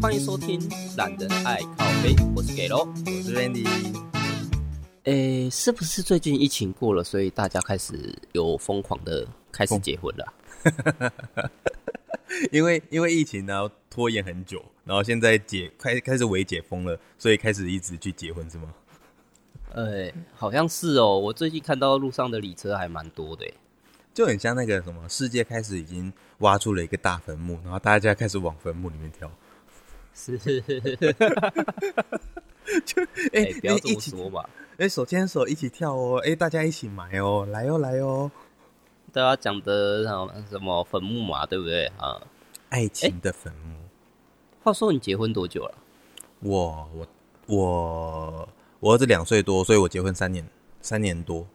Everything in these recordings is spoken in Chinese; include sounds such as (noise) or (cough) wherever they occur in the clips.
欢迎收听《懒人爱靠背》，我是给喽，我是 Randy。诶，是不是最近疫情过了，所以大家开始有疯狂的开始结婚了？(laughs) 因为因为疫情然后拖延很久，然后现在解开开始微解封了，所以开始一直去结婚是吗？哎，好像是哦。我最近看到路上的礼车还蛮多的，就很像那个什么，世界开始已经挖出了一个大坟墓，然后大家开始往坟墓里面跳。是，(laughs) 就哎、欸，不要这么说吧。哎、欸，手牵手一起跳哦，哎、欸，大家一起买哦，来哦，来哦。大家讲的什么坟墓嘛，对不对啊？爱情的坟墓、欸。话说你结婚多久了？我我我我儿子两岁多，所以我结婚三年三年多。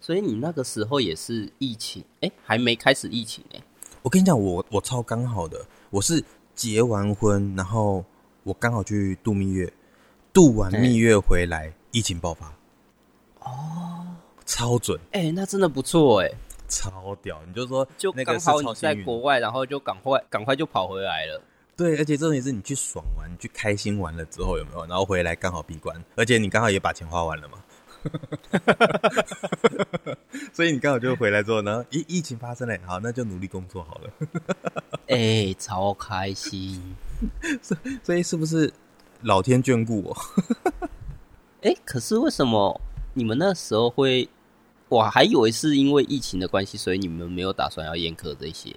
所以你那个时候也是疫情？哎、欸，还没开始疫情呢。我跟你讲，我我超刚好的，我是。结完婚，然后我刚好去度蜜月，度完蜜月回来，欸、疫情爆发。哦，超准！哎、欸，那真的不错哎，超屌！你就说，就刚好你在国外，然后就赶快赶快就跑回来了。对，而且重点是你去爽玩，你去开心完了之后有没有？然后回来刚好闭关，而且你刚好也把钱花完了嘛。(laughs) 所以你刚好就回来之后呢，疫疫情发生了，好，那就努力工作好了。(laughs) 哎、欸，超开心！(laughs) 所所以是不是老天眷顾我？哎、欸，可是为什么你们那时候会？我还以为是因为疫情的关系，所以你们没有打算要宴客这些。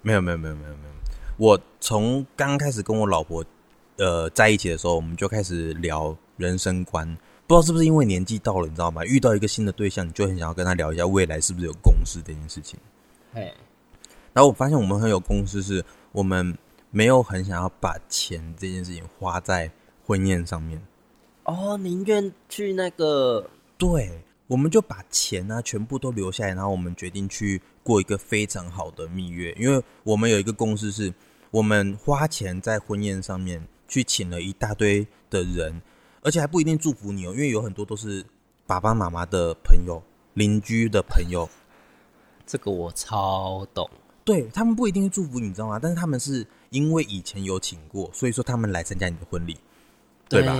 没有，没有，没有，没有，没有。我从刚开始跟我老婆呃在一起的时候，我们就开始聊人生观。不知道是不是因为年纪到了，你知道吗？遇到一个新的对象，你就很想要跟他聊一下未来是不是有共识这件事情。嘿，然后我发现我们很有共识，是我们没有很想要把钱这件事情花在婚宴上面。哦，宁愿去那个，对，我们就把钱呢、啊、全部都留下来，然后我们决定去过一个非常好的蜜月，因为我们有一个共识是，我们花钱在婚宴上面去请了一大堆的人。而且还不一定祝福你哦，因为有很多都是爸爸妈妈的朋友、邻居的朋友。这个我超懂。对，他们不一定会祝福你，你知道吗？但是他们是因为以前有请过，所以说他们来参加你的婚礼，对吧？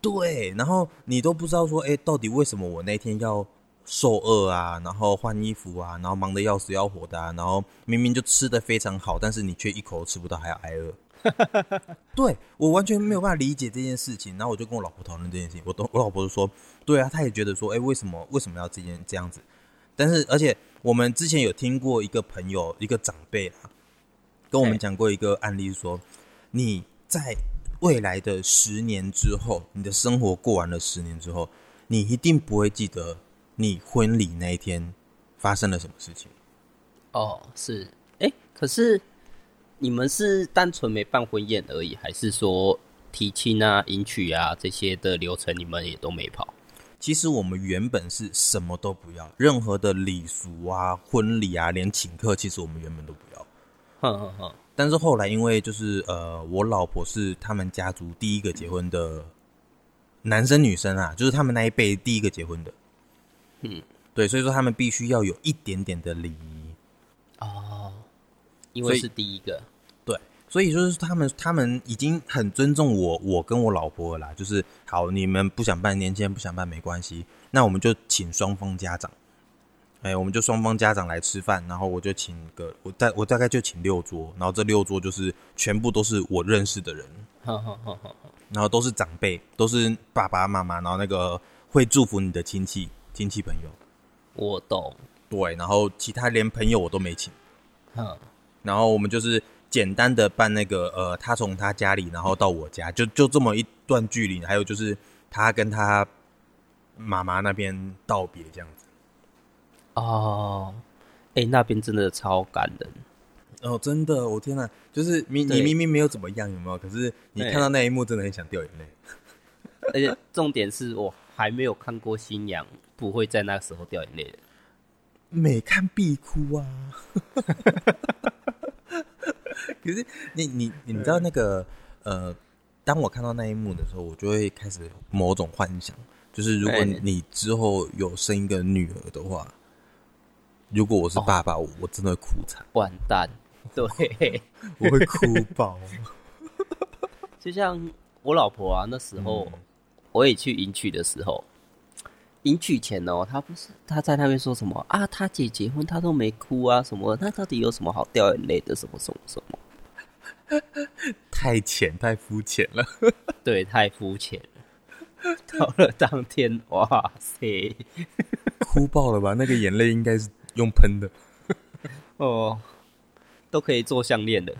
对，然后你都不知道说，哎，到底为什么我那天要受饿啊？然后换衣服啊？然后忙得要死要活的啊？然后明明就吃得非常好，但是你却一口都吃不到，还要挨饿。(laughs) 对，我完全没有办法理解这件事情，然后我就跟我老婆讨论这件事情。我都我老婆就说，对啊，她也觉得说，哎，为什么为什么要这件这样子？但是而且我们之前有听过一个朋友一个长辈啊，跟我们讲过一个案例说，说你在未来的十年之后，你的生活过完了十年之后，你一定不会记得你婚礼那一天发生了什么事情。哦，是，哎，可是。你们是单纯没办婚宴而已，还是说提亲啊、迎娶啊这些的流程你们也都没跑？其实我们原本是什么都不要，任何的礼俗啊、婚礼啊，连请客，其实我们原本都不要。哼哼哼。但是后来因为就是呃，我老婆是他们家族第一个结婚的男生女生啊，就是他们那一辈第一个结婚的。嗯，对，所以说他们必须要有一点点的礼仪。哦。因为是第一个，对，所以就是他们，他们已经很尊重我，我跟我老婆了啦。就是好，你们不想办，年轻人不想办没关系，那我们就请双方家长，哎，我们就双方家长来吃饭，然后我就请个，我大我大概就请六桌，然后这六桌就是全部都是我认识的人，(laughs) 好好好好，然后都是长辈，都是爸爸妈妈，然后那个会祝福你的亲戚亲戚朋友，我懂，对，然后其他连朋友我都没请，哼。然后我们就是简单的办那个，呃，他从他家里，然后到我家，就就这么一段距离。还有就是他跟他妈妈那边道别这样子。哦，哎，那边真的超感人。哦，真的，我天哪！就是你你明明没有怎么样，有没有？可是你看到那一幕，真的很想掉眼泪。而且重点是我还没有看过新娘不会在那个时候掉眼泪的。(laughs) 每看必哭啊！(laughs) (laughs) 可是你你你知道那个呃，当我看到那一幕的时候，我就会开始某种幻想，就是如果你之后有生一个女儿的话，如果我是爸爸，我我真的会哭惨，完蛋，对，(laughs) 我会哭爆。(laughs) 就像我老婆啊，那时候、嗯、我也去迎娶的时候，迎娶前哦，他不是他在那边说什么啊？他姐结婚他都没哭啊，什么？那到底有什么好掉眼泪的？什么什么什么？(laughs) 太浅太肤浅了，(laughs) 对，太肤浅了。到了当天，哇塞，哭爆了吧？那个眼泪应该是用喷的 (laughs) 哦，都可以做项链的。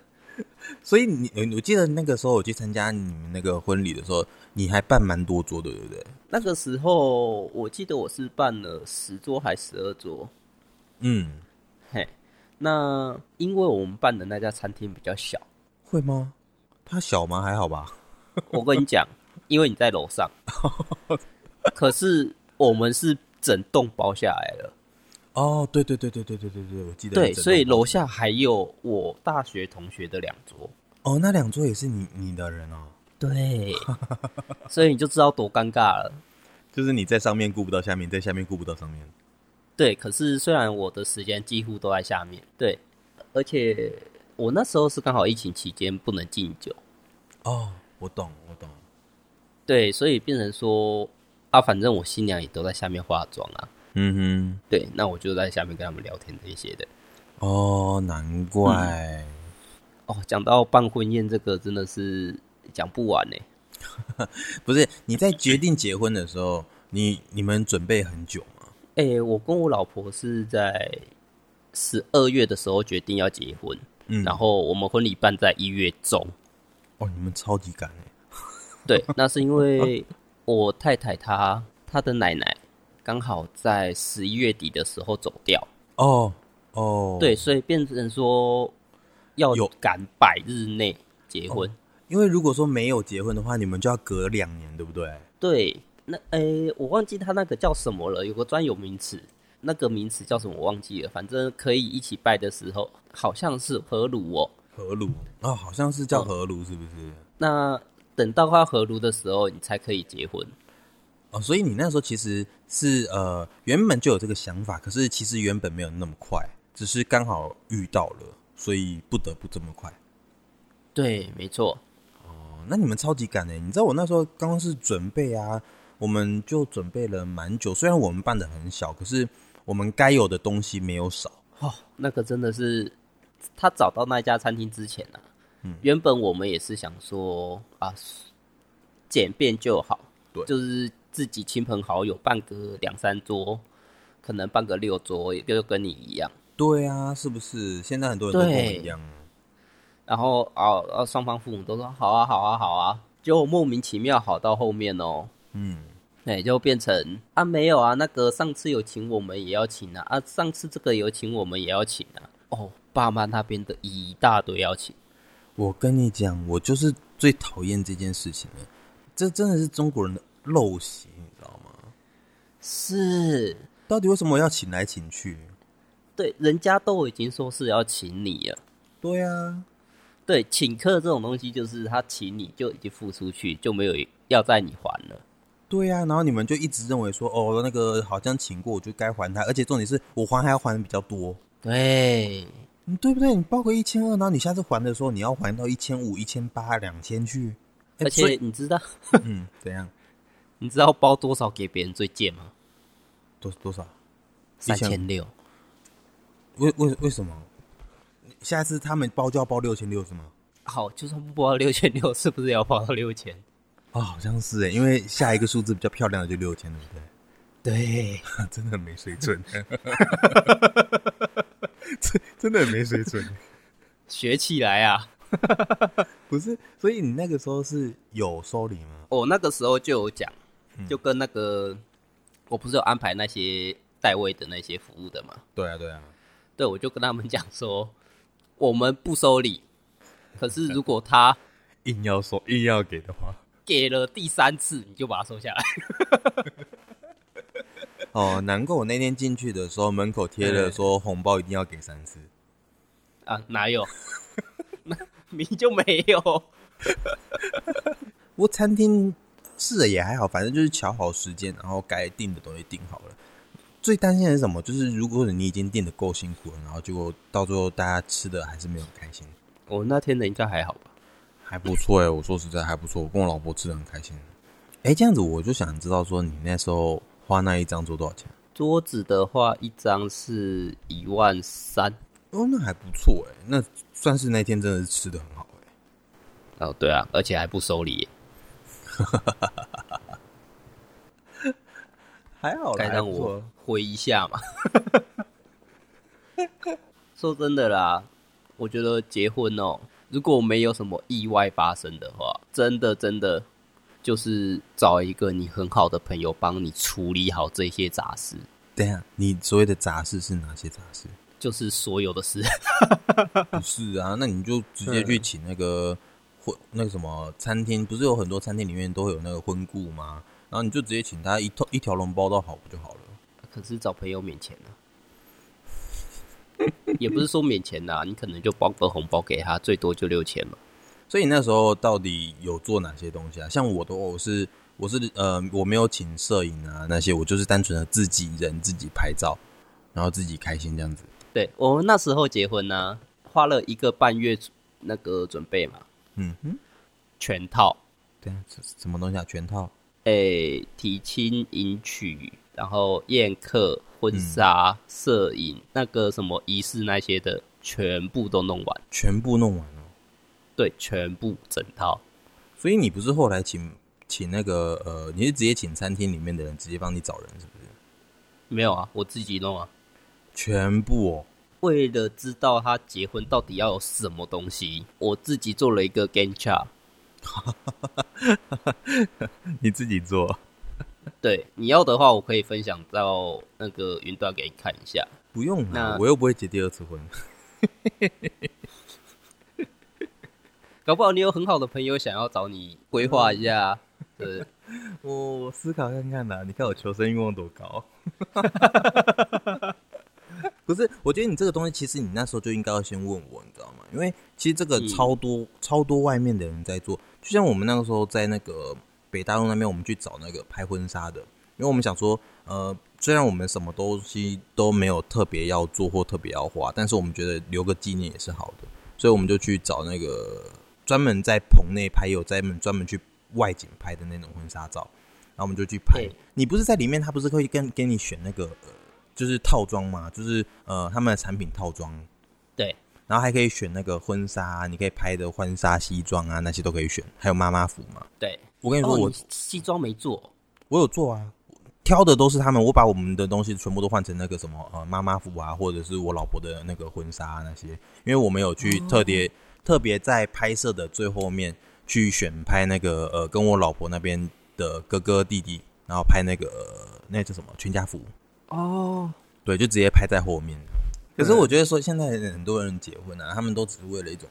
所以你，我记得那个时候我去参加你们那个婚礼的时候，你还办蛮多桌的，对不对？那个时候我记得我是办了十桌还十二桌。嗯，嘿，那因为我们办的那家餐厅比较小。会吗？它小吗？还好吧。我跟你讲，(laughs) 因为你在楼上，(laughs) 可是我们是整栋包下来了。哦，对对对对对对对对，我记得。对，所以楼下还有我大学同学的两桌。哦，那两桌也是你你的人哦。对，(laughs) 所以你就知道多尴尬了。就是你在上面顾不到下面，在下面顾不到上面。对，可是虽然我的时间几乎都在下面，对，而且。我那时候是刚好疫情期间不能敬酒，哦，我懂，我懂，对，所以变成说啊，反正我新娘也都在下面化妆啊，嗯哼，对，那我就在下面跟他们聊天这些的。哦，难怪，嗯、哦，讲到办婚宴这个真的是讲不完呢。(laughs) 不是你在决定结婚的时候，你你们准备很久吗？哎、欸，我跟我老婆是在十二月的时候决定要结婚。嗯，然后我们婚礼办在一月中。哦，你们超级赶哎。对，(laughs) 那是因为我太太她她的奶奶刚好在十一月底的时候走掉。哦哦，对，所以变成说要有赶百日内结婚。哦，因为如果说没有结婚的话，你们就要隔两年，对不对？对，那诶，我忘记他那个叫什么了，有个专有名词。那个名词叫什么？我忘记了。反正可以一起拜的时候，好像是合炉哦。合炉哦，好像是叫合炉，是不是？嗯，那等到快合炉的时候，你才可以结婚。哦，所以你那时候其实是呃原本就有这个想法，可是其实原本没有那么快，只是刚好遇到了，所以不得不这么快。对，没错。哦，那你们超级赶欸！你知道我那时候刚刚是准备啊，我们就准备了蛮久，虽然我们办的很小，可是。我们该有的东西没有少哦，那个真的是他找到那家餐厅之前呢、啊，嗯，原本我们也是想说啊，简便就好，对，就是自己亲朋好友办个两三桌，可能办个六桌，也就跟你一样。对啊，是不是？现在很多人都跟我一样。然后啊，啊，双方父母都说好啊，好啊，好啊，结果莫名其妙好到后面哦，嗯。哎，就变成啊，没有啊，那个上次有请我们也要请啊，啊，上次这个有请我们也要请啊，哦，爸妈那边的一大堆要请。我跟你讲，我就是最讨厌这件事情了，这真的是中国人的陋习，你知道吗？是，到底为什么要请来请去？对，人家都已经说是要请你了。对啊，对，请客这种东西就是他请你就已经付出去，就没有要在你还了。对呀、啊，然后你们就一直认为说，哦，那个好像请过，我就该还他，而且重点是我还还要还的比较多。对，你，对不对？你包个一千二，然后你下次还的时候，你要还到一千五、一千八、两千去。而且你知道，嗯，怎样？你知道包多少给别人最贱吗？多多少？三千六。为为为什么？下次他们包就要包六千六是吗？好，就算不包六千六，是不是也要包到六千？哦，好像是哎，因为下一个数字比较漂亮的就六千，对不对？对，(laughs) 真的很没水准，(laughs) 真真的很没水准，学起来啊！(laughs) 不是，所以你那个时候是有收礼吗？我那个时候就有讲，就跟那个、嗯、我不是有安排那些代位的那些服务的嘛？对啊，对啊，对，我就跟他们讲说，我们不收礼，可是如果他硬要说、硬要给的话。给了第三次，你就把它收下来。(laughs) 哦，难怪我那天进去的时候，门口贴了说红包一定要给三次。啊，哪有？(laughs) 那 (laughs) 明就没有。我餐厅是也还好，反正就是瞧好时间，然后该定的东西定好了。最担心的是什么？就是如果你已经定的够辛苦了，然后结果到最后大家吃的还是没有开心。我那天的应该还好吧？还不错哎，我说实在还不错，我跟我老婆吃的很开心。哎，这样子我就想知道说，你那时候花那一张桌多少钱？桌子的话，一张是一万三。哦，那还不错哎，那算是那天真的是吃的很好哎。哦，对啊，而且还不收礼。(laughs) 还好，该让我回一下嘛。(laughs) 说真的啦，我觉得结婚哦，如果没有什么意外发生的话，真的真的就是找一个你很好的朋友帮你处理好这些杂事。等下，你所谓的杂事是哪些杂事？就是所有的事。(laughs) 不是啊，那你就直接去请那个婚那个什么餐厅，不是有很多餐厅里面都会有那个婚顾吗？然后你就直接请他一套一条龙包到好不就好了？可是找朋友免钱啊？(laughs) 也不是说免钱啊，你可能就包个红包给他，最多就六千嘛。所以那时候到底有做哪些东西啊？像我的话，我是我是呃，我没有请摄影啊那些，我就是单纯的自己人自己拍照，然后自己开心这样子。对，我们那时候结婚呢、啊，花了一个半月那个准备嘛。嗯哼，全套。对啊，什么东西啊？全套。诶、欸，提亲迎娶，然后宴客、婚纱、摄、嗯、影，那个什么仪式那些的，全部都弄完，全部弄完了。对，全部整套。所以你不是后来请请那个呃，你是直接请餐厅里面的人直接帮你找人，是不是？没有啊，我自己弄啊，全部哦。为了知道他结婚到底要有什么东西，我自己做了一个 Gantt chart。(laughs) 你自己做？对，你要的话，我可以分享到那个云端给你看一下。不用，那我又不会结第二次婚。(laughs) 搞不好你有很好的朋友想要找你规划一下。对，(laughs) 我思考看看呐。你看我求生欲望多高。不是，我觉得你这个东西，其实你那时候就应该要先问我，你知道吗？因为其实这个超多、嗯、超多外面的人在做。就像我们那个时候在那个北大陆那边，我们去找那个拍婚纱的，因为我们想说，呃，虽然我们什么东西都没有特别要做或特别要花，但是我们觉得留个纪念也是好的，所以我们就去找那个专门在棚内拍，有在专门去外景拍的那种婚纱照，然后我们就去拍。你不是在里面，他不是会跟给你选那个，呃，就是套装嘛？就是呃，他们的产品套装。对。然后还可以选那个婚纱啊，你可以拍的婚纱西装啊，那些都可以选，还有妈妈服嘛。对，我跟你说，我西装没做，我有做啊，挑的都是他们，我把我们的东西全部都换成那个什么呃妈妈服啊，或者是我老婆的那个婚纱啊那些，因为我们有去特别、哦、特别在拍摄的最后面去选拍那个呃跟我老婆那边的哥哥弟弟，然后拍那个、呃、那叫什么全家福哦，对，就直接拍在后面。可是我觉得说，现在很多人结婚啊，他们都只是为了一种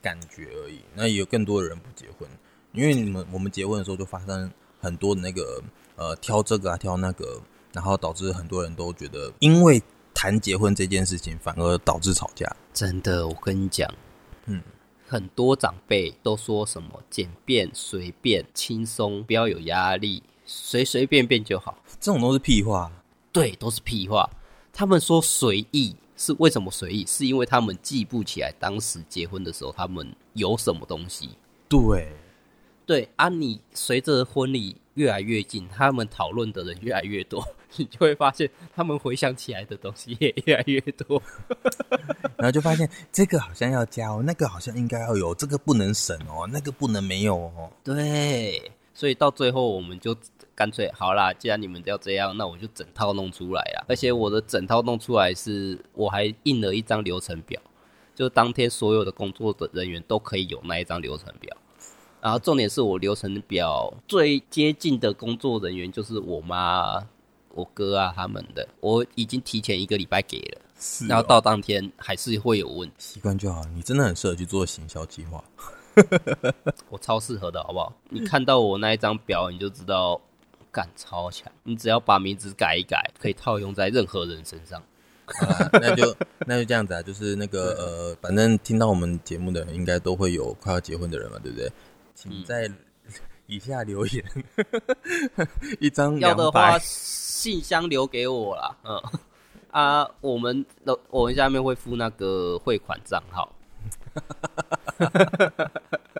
感觉而已。那也有更多的人不结婚，因为你们我们结婚的时候就发生很多的那个呃挑这个啊挑那个，然后导致很多人都觉得，因为谈结婚这件事情反而导致吵架。真的，我跟你讲，嗯，很多长辈都说什么简便、随便、轻松，不要有压力，随随便便就好。这种都是屁话。对，都是屁话。他们说随意。是为什么随意？是因为他们记不起来当时结婚的时候他们有什么东西。对，对啊，你随着婚礼越来越近，他们讨论的人越来越多，(laughs) 你就会发现他们回想起来的东西也越来越多。(laughs) 然后就发现这个好像要加哦，那个好像应该要有，这个不能省哦，那个不能没有哦。对，所以到最后我们就。干脆好啦，既然你们要这样，那我就整套弄出来啦。而且我的整套弄出来是，我还印了一张流程表，就当天所有的工作的人员都可以有那一张流程表。然后重点是我流程表最接近的工作人员就是我妈、我哥啊他们的，我已经提前一个礼拜给了，是哦、然后到当天还是会有问题。习惯就好，你真的很适合去做行销计划，(laughs) 我超适合的好不好？你看到我那一张表，你就知道。干超强！你只要把名字改一改，可以套用在任何人身上。啊、那就那就这样子啊，就是那个呃，反正听到我们节目的人，应该都会有快要结婚的人嘛，对不对？请在以下留言，嗯、(laughs) 一张要的话，信箱留给我啦。嗯啊，我们的我们下面会附那个汇款账号。(laughs)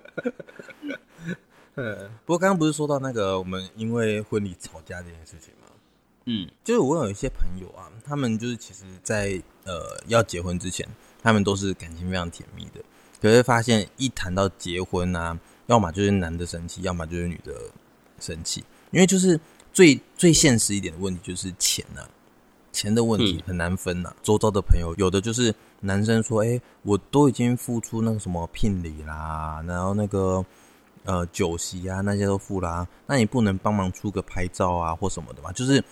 不过刚刚不是说到那个我们因为婚礼吵架这件事情吗？嗯，就是我有一些朋友啊，他们就是其实在，呃要结婚之前，他们都是感情非常甜蜜的，可是发现一谈到结婚啊，要么就是男的生气，要么就是女的生气，因为就是最最现实一点的问题就是钱呢、啊，钱的问题很难分呐、啊。嗯、周遭的朋友有的就是男生说，哎、欸，我都已经付出那个什么聘礼啦，然后那个呃酒席啊那些都付啦、啊，那你不能帮忙出个拍照啊或什么的吗？就是。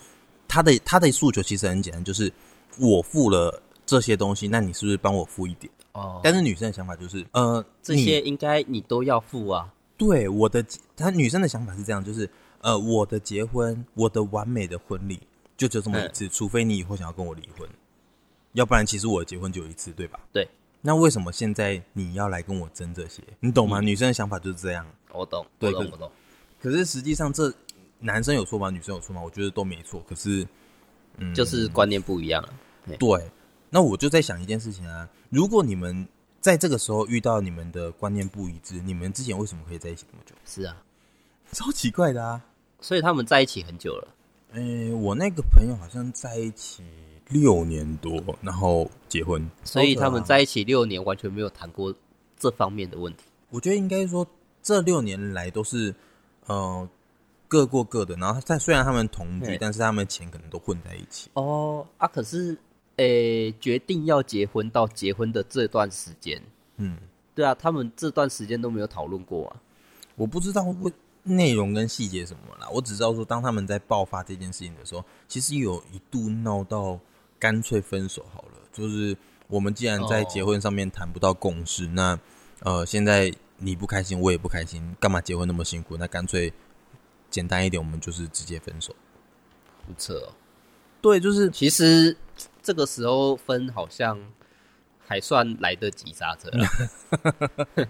他的他的诉求其实很简单，就是我付了这些东西，那你是不是帮我付一点？哦。但是女生的想法就是，呃，这些应该你都要付啊。对，我的，她女生的想法是这样，就是，呃，我的结婚，我的完美的婚礼就只有这么一次，嗯、除非你以后想要跟我离婚，要不然其实我的结婚就有一次，对吧？对。那为什么现在你要来跟我争这些？你懂吗？嗯、女生的想法就是这样。我懂，对，我懂，我懂。可是实际上这。男生有错吗？女生有错吗？我觉得都没错。可是，嗯，就是观念不一样。对，那我就在想一件事情啊，如果你们在这个时候遇到你们的观念不一致，你们之前为什么可以在一起这么久？是啊，(laughs) 超奇怪的啊。所以他们在一起很久了。诶、欸，我那个朋友好像在一起六年多，然后结婚。所以他们在一起六年，完全没有谈过这方面的问题。我觉得应该说，这六年来都是，嗯、呃。各过各的，然后在虽然他们同居，但是他们钱可能都混在一起。哦啊，可是，诶、欸，决定要结婚到结婚的这段时间，嗯，对啊，他们这段时间都没有讨论过啊。我不知道会内容跟细节什么啦，我只知道说，当他们在爆发这件事情的时候，其实有一度闹到干脆分手好了。就是我们既然在结婚上面谈不到共识，哦、那呃，现在你不开心，我也不开心，干嘛结婚那么辛苦？那干脆。简单一点，我们就是直接分手。不扯哦，对，就是其实这个时候分好像还算来得及刹车。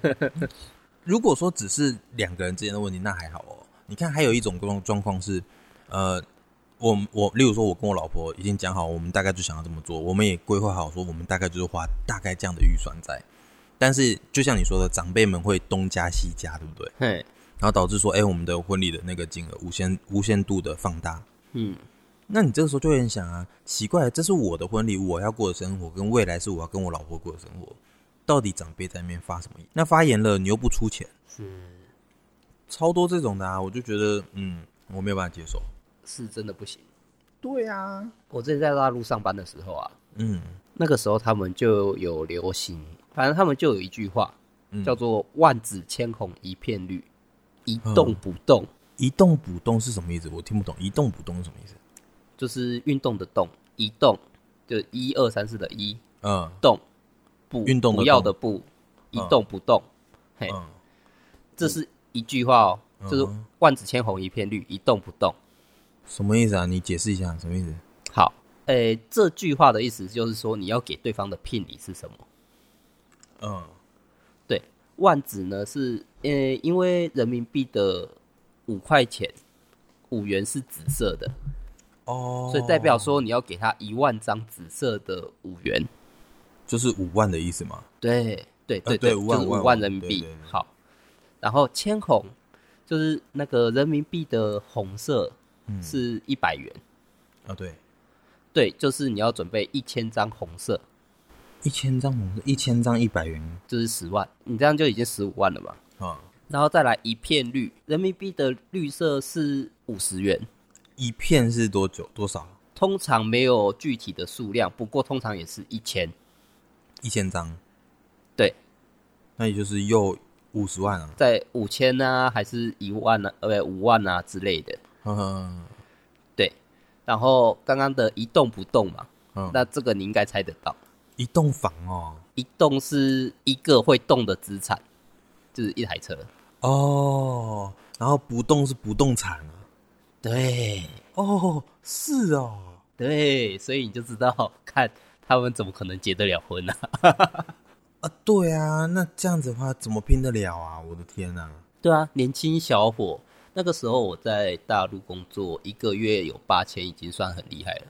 (laughs) 如果说只是两个人之间的问题，那还好哦。你看，还有一种状状况是，呃，我我例如说，我跟我老婆已经讲好，我们大概就想要这么做，我们也规划好说，我们大概就是花大概这样的预算在。但是，就像你说的，长辈们会东加西加，对不对？嘿。然后导致说，哎，我们的婚礼的那个金额无限无限度的放大。嗯，那你这个时候就会很想啊，奇怪，这是我的婚礼，我要过的生活，跟未来是我要跟我老婆过的生活，到底长辈在那边发什么言？那发言了，你又不出钱，是超多这种的啊，我就觉得，嗯，我没有办法接受，是真的不行。对啊，我之前在大陆上班的时候啊，嗯，那个时候他们就有流行，反正他们就有一句话，嗯、叫做“万紫千红一片绿”。一动不动，一动不动是什么意思？我听不懂。一动不动是什么意思？就是运动的动，一动就一二三四的一，嗯，动不运动不要的不，一动不动，嘿，这是一句话哦，就是万紫千红一片绿，一动不动，什么意思啊？你解释一下什么意思？好，诶，这句话的意思就是说你要给对方的聘礼是什么？嗯。对万紫呢是，呃，因为人民币的五块钱五元是紫色的，哦，所以代表说你要给他一万张紫色的五元，就是五万的意思吗？对对对对，五万五万人民币。好，然后千红就是那个人民币的红色是一百元，啊对，对，就是你要准备一千张红色。一千张红色，一千张一百元，就是十万。你这样就已经十五万了嘛？啊，然后再来一片绿，人民币的绿色是五十元。一片是多久？多少？通常没有具体的数量，不过通常也是一千。一千张，对，那也就是又五十万啊？在五千啊，还是一万啊？呃，五万啊之类的。嗯哼，对。然后刚刚的一动不动嘛，嗯，那这个你应该猜得到。一栋房哦，一栋是一个会动的资产，就是一台车哦。然后不动是不动产啊，对，哦，是哦，对，所以你就知道，(laughs) 看他们怎么可能结得了婚呢？(laughs) 啊，对啊，那这样子的话怎么拼得了啊？我的天呐！对啊，年轻小伙，那个时候我在大陆工作，一个月有八千，已经算很厉害了。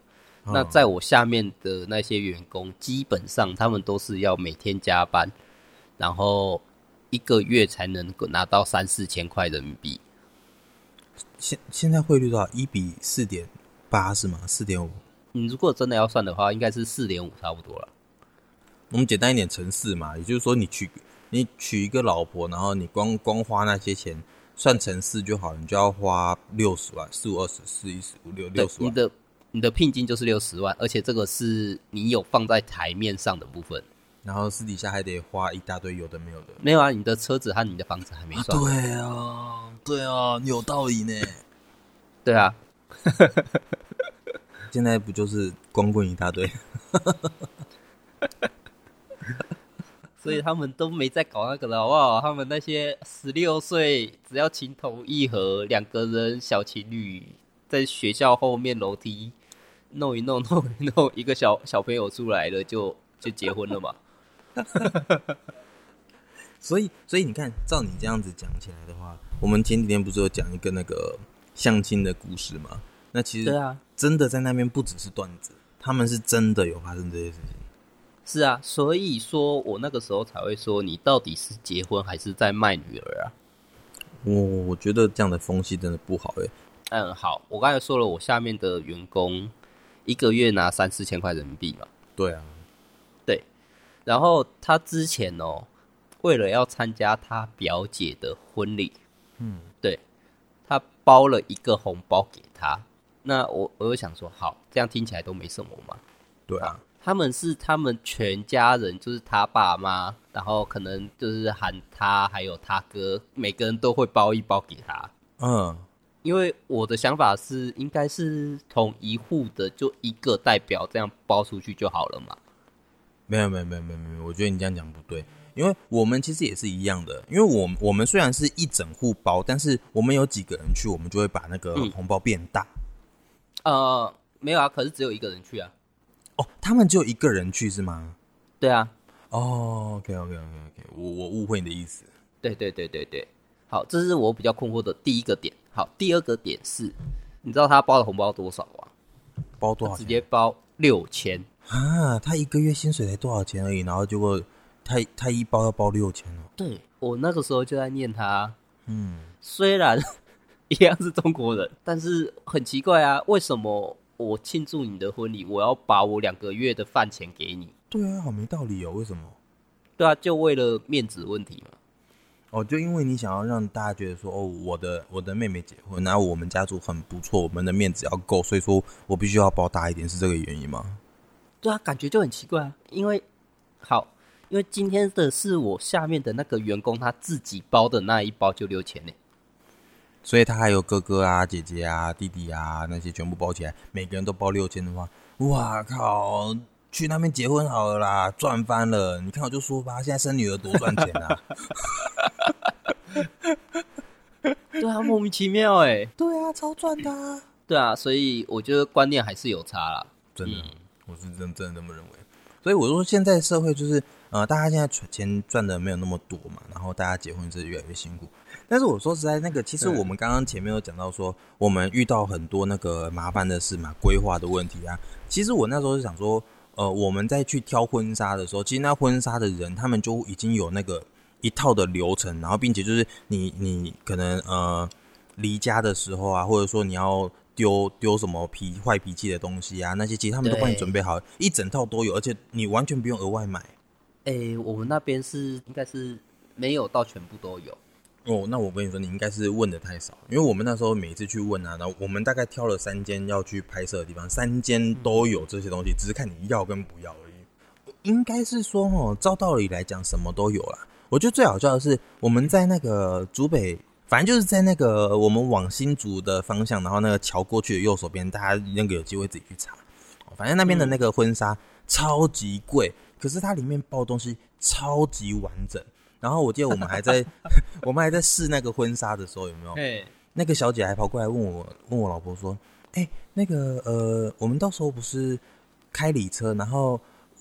那在我下面的那些员工，基本上他们都是要每天加班，然后一个月才能够拿到三四千块人民币。现现在汇率多少？一比四点八是吗？四点五？你如果真的要算的话，应该是四点五差不多了。我们简单一点乘四嘛，也就是说你娶你娶一个老婆，然后你光光花那些钱算成四就好，你就要花六十万，四五二十四一十五六六十万。你的你的聘金就是六十万，而且这个是你有放在台面上的部分，然后私底下还得花一大堆有的没有的。没有啊，你的车子和你的房子还没算。啊对啊，对啊，有道理呢。(laughs) 对啊。(laughs) 现在不就是光棍一大堆，(laughs) 所以他们都没在搞那个了，好不好？他们那些十六岁只要情投意合，两个人小情侣在学校后面楼梯弄一弄弄一弄，一个小小朋友出来了，就 (laughs) 就结婚了嘛。(laughs) 所以，所以你看，照你这样子讲起来的话，我们前几天不是有讲一个那个相亲的故事吗？那其实对啊，真的在那边不只是段子，他们是真的有发生这些事情。是啊，所以说我那个时候才会说，你到底是结婚还是在卖女儿啊？我我觉得这样的风气真的不好诶。嗯，好，我刚才说了，我下面的员工一个月拿三四千块人民币嘛。对啊，对。然后他之前哦，为了要参加他表姐的婚礼，嗯，对，他包了一个红包给他。那我我就想说，好，这样听起来都没什么嘛。对啊，他们是他们全家人，就是他爸妈，然后可能就是喊他，还有他哥，每个人都会包一包给他。嗯，因为我的想法是，应该是同一户的，就一个代表这样包出去就好了嘛。没有没有没有没有没有，我觉得你这样讲不对，因为我们其实也是一样的，因为我们我们虽然是一整户包，但是我们有几个人去，我们就会把那个红包变大。嗯呃，没有啊，可是只有一个人去啊。哦，他们只有一个人去是吗？对啊。哦，OK，OK，OK，OK，我我误会你的意思。对对对对对，好，这是我比较困惑的第一个点。好，第二个点是，你知道他包的红包多少吗？包多少？直接包六千啊！他一个月薪水才多少钱而已，然后结果他他一包要包六千哦。对，我那个时候就在念他，嗯，虽然。(laughs) 一样是中国人，但是很奇怪啊，为什么我庆祝你的婚礼，我要把我两个月的饭钱给你？对啊，好没道理哦，为什么？对啊，就为了面子问题嘛。哦，就因为你想要让大家觉得说，哦，我的我的妹妹结婚，然后我们家族很不错，我们的面子要够，所以说我必须要包大一点，是这个原因吗？对啊，感觉就很奇怪啊，因为好，因为今天的是我下面的那个员工他自己包的那一包就六千呢。所以他还有哥哥啊、姐姐啊、弟弟啊，那些全部包起来，每个人都包六千的话，哇靠！去那边结婚好了啦，赚翻了！你看我就说吧，现在生女儿多赚钱啊！对啊，莫名其妙哎、欸！对啊，超赚的、啊！对啊，所以我觉得观念还是有差啦。真的，嗯、我是真真的这么认为。所以我说，现在社会就是呃，大家现在赚钱赚的没有那么多嘛，然后大家结婚是越来越辛苦。但是我说实在，那个其实我们刚刚前面有讲到说，我们遇到很多那个麻烦的事嘛，规划的问题啊。其实我那时候是想说，呃，我们在去挑婚纱的时候，其实那婚纱的人他们就已经有那个一套的流程，然后并且就是你你可能呃离家的时候啊，或者说你要丢丢什么脾坏脾气的东西啊，那些其实他们都帮你准备好，一整套都有，而且你完全不用额外买。哎、欸，我们那边是应该是没有到全部都有。哦，那我跟你说，你应该是问的太少，因为我们那时候每次去问啊，然后我们大概挑了三间要去拍摄的地方，三间都有这些东西，只是看你要跟不要而已。应该是说，哦，照道理来讲，什么都有啦。我觉得最好笑的是，我们在那个竹北，反正就是在那个我们往新竹的方向，然后那个桥过去的右手边，大家那个有机会自己去查。反正那边的那个婚纱超级贵，可是它里面包的东西超级完整。然后我记得我们还在 (laughs) 我们还在试那个婚纱的时候，有没有？对，那个小姐还跑过来问我，问我老婆说：“哎，那个呃，我们到时候不是开礼车，然后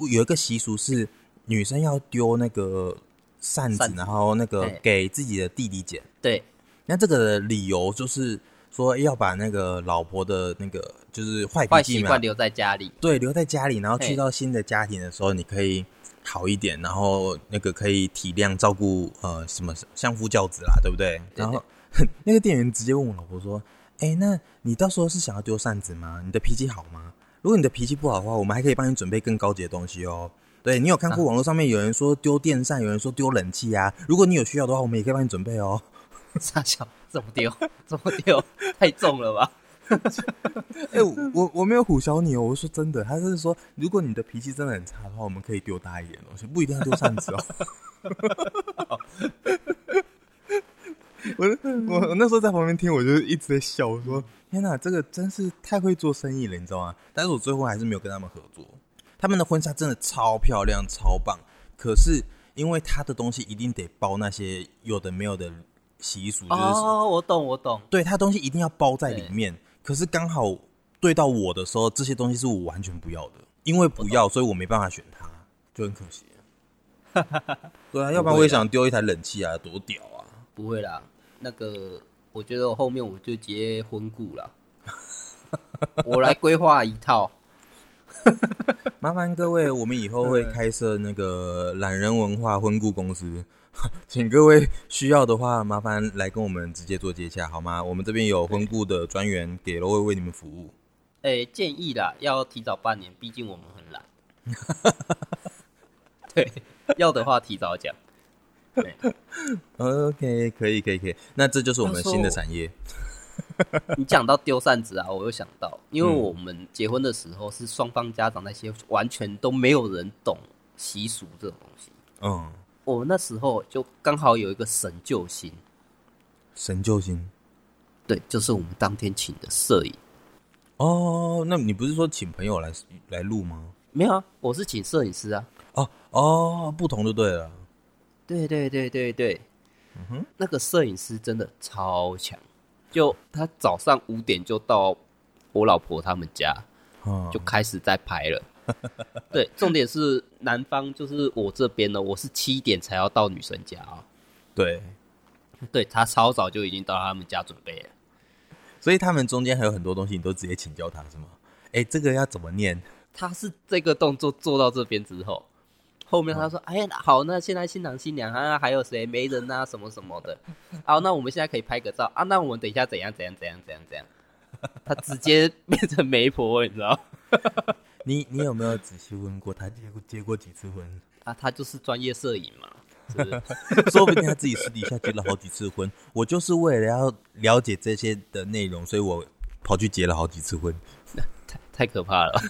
有一个习俗是女生要丢那个扇子，然后那个给自己的弟弟捡。对，那这个理由就是说要把那个老婆的那个就是坏脾气嘛，坏习惯留在家里。对，留在家里，然后去到新的家庭的时候，你可以。”好一点，然后那个可以体谅照顾呃什么相夫教子啦，对不对？然后那个店员直接问我老婆说：“哎，那你到时候是想要丢扇子吗？你的脾气好吗？如果你的脾气不好的话，我们还可以帮你准备更高级的东西哦。”对，你有看过网络上面有人说丢电扇，有人说丢冷气啊？如果你有需要的话，我们也可以帮你准备哦。(laughs) (laughs) 傻小，怎么丢？怎么丢？太重了吧？(laughs) 哎、欸，我我没有唬小你哦，我说真的，他是说，如果你的脾气真的很差的话，我们可以丢大一点东西，不一定要丢扇子哦。(laughs) 我我我那时候在旁边听，我就一直在笑，我说天哪，这个真是太会做生意了，你知道吗？但是我最后还是没有跟他们合作。他们的婚纱真的超漂亮、超棒，可是因为他的东西一定得包那些有的没有的习俗，就是哦，我懂，我懂，对，他的东西一定要包在里面。可是刚好对到我的时候，这些东西是我完全不要的，因为不要，所以我没办法选它，就很可惜。(laughs) 对啊，要不然我也想丢一台冷气啊，多屌啊！不会啦，那个我觉得我后面我就直接婚顾了，我来规划一套。(laughs) 麻烦各位，我们以后会开设那个懒人文化婚顾公司。(laughs) 请各位需要的话，麻烦来跟我们直接做接洽，好吗？我们这边有婚顾的专员，给了会为你们服务。哎、欸，建议啦，要提早半年，毕竟我们很懒。(laughs) 对，要的话提早讲。对，OK，可以，可以，可以。那这就是我们新的产业。你讲到丢扇子啊，我又想到，因为我们结婚的时候是双方家长那些完全都没有人懂习俗这种东西。嗯。我那时候就刚好有一个神救星，神救星，对，就是我们当天请的摄影。哦，那你不是说请朋友来来录吗？没有啊，我是请摄影师啊。哦哦，不同就对了。对对对对对，嗯哼，那个摄影师真的超强，就他早上五点就到我老婆他们家，哦，就开始在拍了。(laughs) 对，重点是男方就是我这边呢，我是七点才要到女生家啊。对，对他超早就已经到他们家准备了，所以他们中间还有很多东西，你都直接请教他是吗？哎，这个要怎么念？他是这个动作做到这边之后，后面他说：“哎、嗯，好，那现在新郎新娘啊，还有谁？媒人啊，什么什么的。好，那我们现在可以拍个照啊。那我们等一下怎样怎样怎样怎样怎样？他直接变成媒婆，你知道？”你你有没有仔细问过他结过结过几次婚啊？他就是专业摄影嘛，是不是？(laughs) 说不定他自己私底下结了好几次婚。我就是为了要了解这些的内容，所以我跑去结了好几次婚。太太可怕了，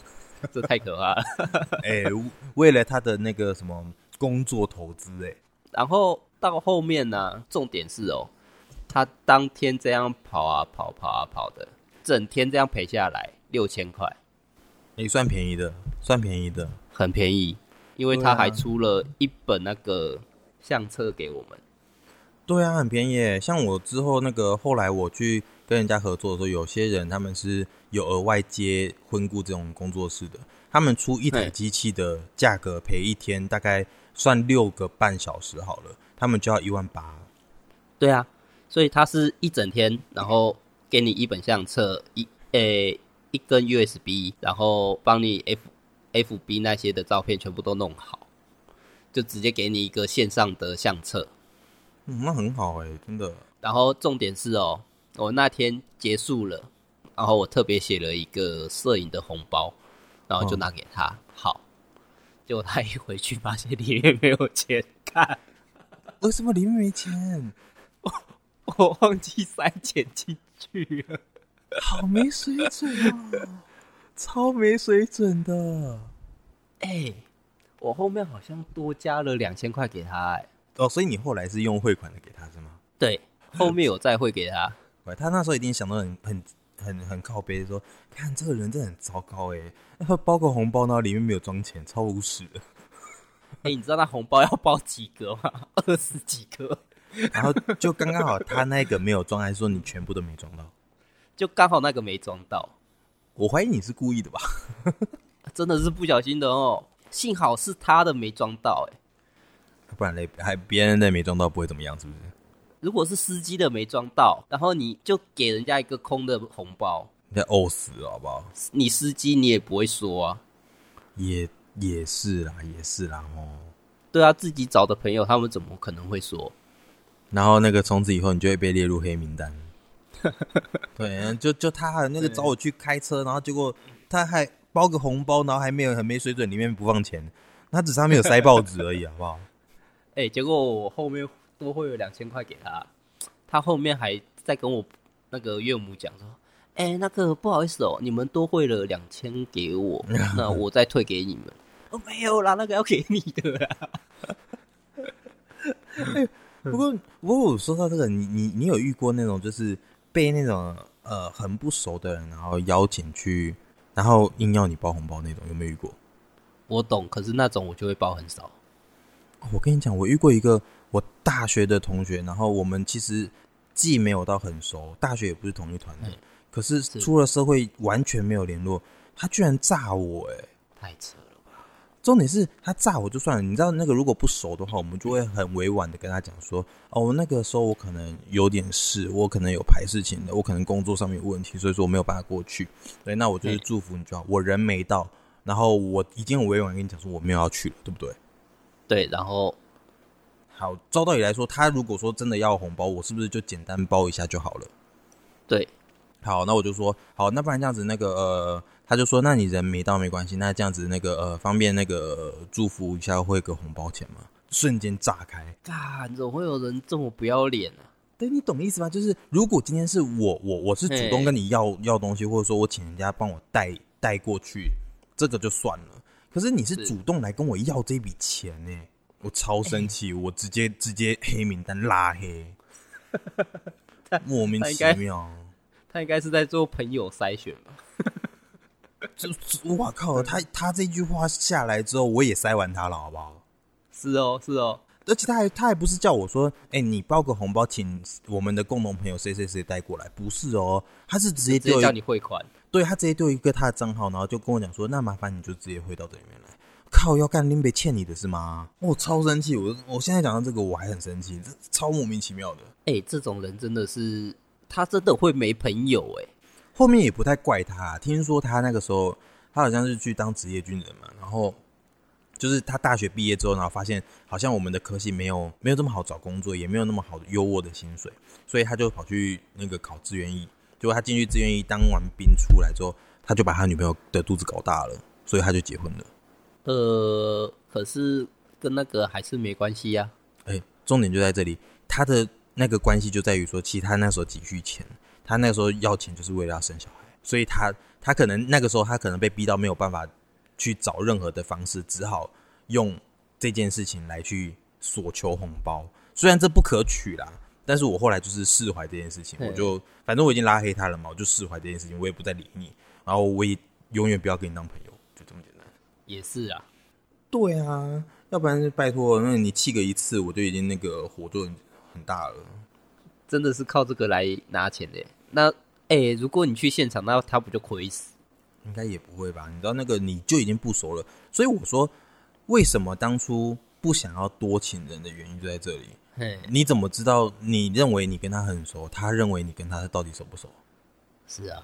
这太可怕了。(laughs) 哎、欸，为了他的那个什么工作投资，哎，然后到后面呢、啊，重点是哦，他当天这样跑啊跑跑啊跑的，整天这样赔下来六千块。也、欸、算便宜的，算便宜的，很便宜，因为他还出了一本那个相册给我们。对啊，很便宜。像我之后那个后来我去跟人家合作的时候，有些人他们是有额外接婚顾这种工作室的，他们出一台机器的价格赔一天，大概算六个半小时好了，他们就要一万八。对啊，所以他是一整天，然后给你一本相册，一诶。欸一根 USB，然后帮你 F F B 那些的照片全部都弄好，就直接给你一个线上的相册。嗯，那很好哎、欸，真的。然后重点是哦，我那天结束了，然后我特别写了一个摄影的红包，然后就拿给他。哦、好，结果他一回去发现里面没有钱看。为什么里面没钱？我 (laughs) 我忘记塞钱进去了。(laughs) 好没水准啊！(laughs) 超没水准的。哎、欸，我后面好像多加了两千块给他、欸。哎，哦，所以你后来是用汇款的给他是吗？对，后面有再汇给他。(laughs) 他那时候一定想到很很很很靠背，说看这个人真的很糟糕哎、欸，他包个红包，然后里面没有装钱，超无耻的。哎、欸，你知道那红包要包几个吗？二十几个。然后就刚刚好，他那个没有装，还是说你全部都没装到？就刚好那个没装到，我怀疑你是故意的吧？(laughs) 真的是不小心的哦，幸好是他的没装到，哎，不然嘞，还别人的没装到不会怎么样，是不是？如果是司机的没装到，然后你就给人家一个空的红包，你在呕死好不好？你司机你也不会说啊，也也是啦，也是啦哦。对啊，自己找的朋友，他们怎么可能会说？然后那个从此以后，你就会被列入黑名单。(laughs) 对，就就他还有那个找我去开车，然后结果他还包个红包，然后还没有很没水准，里面不放钱，他只是他没有塞报纸而已，好不好？(laughs) 哎、欸，结果我后面多汇了两千块给他，他后面还在跟我那个岳母讲说：“哎、欸，那个不好意思哦，你们多汇了两千给我，(laughs) 那我再退给你们。”哦，没有啦，那个要给你的啦。欸、不过，不过我说到这个，你你你有遇过那种就是被那种呃很不熟的人然后邀请去，然后硬要你包红包那种，有没有遇过？我懂，可是那种我就会包很少。我跟你讲，我遇过一个我大学的同学，然后我们其实既没有到很熟，大学也不是同一团的，可是出了社会完全没有联络。他居然炸我、欸，哎，太扯了吧！重点是他炸我就算了，你知道那个如果不熟的话，我们就会很委婉的跟他讲说，哦，那个时候我可能有点事，我可能有排事情的，我可能工作上面有问题，所以说我没有办法过去。对，那我就是祝福你就好，我人没到，然后我已经很委婉跟你讲说我没有要去了，对不对？对，然后好，照道理来说，他如果说真的要红包，我是不是就简单包一下就好了？对，好，那我就说好，那不然这样子，那个呃，他就说，那你人没到没关系，那这样子那个呃，方便那个、呃、祝福一下，会个红包钱吗？瞬间炸开，干，怎么会有人这么不要脸呢、啊？对，你懂意思吗？就是如果今天是我，我我是主动跟你要要东西，或者说我请人家帮我带带过去，这个就算了。可是你是主动来跟我要这笔钱呢？我超生气，我直接直接黑名单拉黑，(laughs) 莫名其妙。他应该是在做朋友筛选吧？(laughs) 就我靠，他他这句话下来之后，我也塞完他了，好不好？是哦，是哦。而且他还他还不是叫我说，哎，你包个红包，请我们的共同朋友谁谁谁带过来，不是哦，他是直接直接叫你汇款。对，他直接丢一个他的账号，然后就跟我讲说：“那麻烦你就直接汇到这里面来。”靠，要干林北欠你的是吗？我超生气！我我现在讲到这个我还很生气，这超莫名其妙的。哎、欸，这种人真的是他真的会没朋友哎、欸。后面也不太怪他，听说他那个时候他好像是去当职业军人嘛，然后就是他大学毕业之后，然后发现好像我们的科系没有没有这么好找工作，也没有那么好的优渥的薪水，所以他就跑去那个考志愿役。结果他进去志愿役当完兵出来之后，他就把他女朋友的肚子搞大了，所以他就结婚了。呃，可是跟那个还是没关系呀、啊。哎、欸，重点就在这里，他的那个关系就在于说，其实他那时候急需钱，他那个时候要钱就是为了要生小孩，所以他他可能那个时候他可能被逼到没有办法去找任何的方式，只好用这件事情来去索求红包。虽然这不可取啦。但是我后来就是释怀这件事情，我就反正我已经拉黑他了嘛，我就释怀这件事情，我也不再理你，然后我也永远不要跟你当朋友，就这么简单。也是啊，对啊，要不然就拜托，那你气个一次，我就已经那个火就很大了。真的是靠这个来拿钱的。那哎、欸，如果你去现场，那他不就亏死？应该也不会吧？你知道那个你就已经不熟了，所以我说为什么当初不想要多请人的原因就在这里。你怎么知道？你认为你跟他很熟，他认为你跟他到底熟不熟？是啊，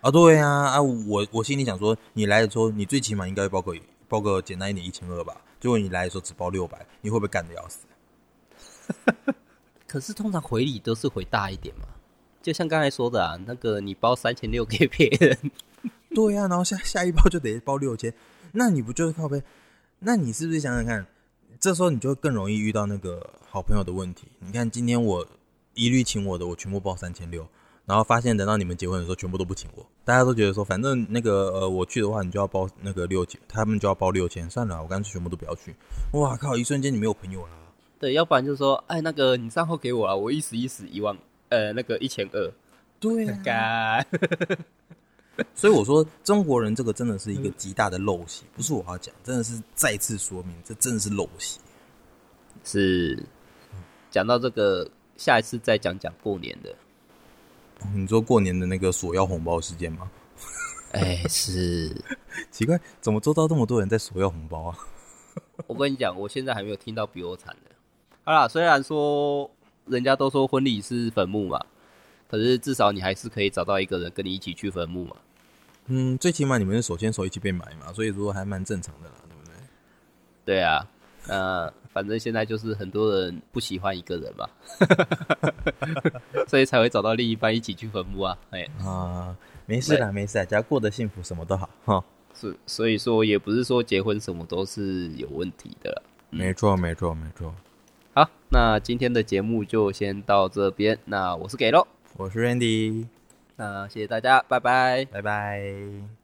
啊对啊啊！我我心里想说，你来的时候，你最起码应该报个报个简单一点一千二吧。结果你来的时候只报六百，你会不会干的要死？(laughs) 可是通常回礼都是回大一点嘛，就像刚才说的啊，那个你包三千六 (laughs) 给别人，对啊，然后下下一包就得包六千，那你不就是靠背？那你是不是想想看？这时候你就更容易遇到那个好朋友的问题。你看，今天我一律请我的，我全部包三千六，然后发现等到你们结婚的时候，全部都不请我。大家都觉得说，反正那个呃，我去的话，你就要包那个六千，他们就要包六千，算了，我干脆全部都不要去。哇靠！一瞬间你没有朋友了。对，要不然就说，哎，那个你账号给我啊，我一时一时一万，呃，那个一千二。对啊。(laughs) 所以我说，中国人这个真的是一个极大的陋习，不是我要讲，真的是再次说明，这真的是陋习。是，讲到这个，下一次再讲讲过年的。你说过年的那个索要红包事件吗？(laughs) 哎，是。(laughs) 奇怪，怎么周遭这么多人在索要红包啊？我跟你讲，我现在还没有听到比我惨的。好啦，虽然说人家都说婚礼是坟墓嘛，可是至少你还是可以找到一个人跟你一起去坟墓嘛。嗯，最起码你们是手牵手一起被埋嘛，所以说还蛮正常的啦，对不对？对啊，呃，反正现在就是很多人不喜欢一个人嘛，(laughs) 所以才会找到另一半一起去坟墓啊。哎啊，没事啦，没事啦，只要过得幸福，什么都好哈。是，所以说也不是说结婚什么都是有问题的啦。没错，没错，没错。好，那今天的节目就先到这边。那我是给喽，我是 Randy。那谢谢大家，拜拜，拜拜。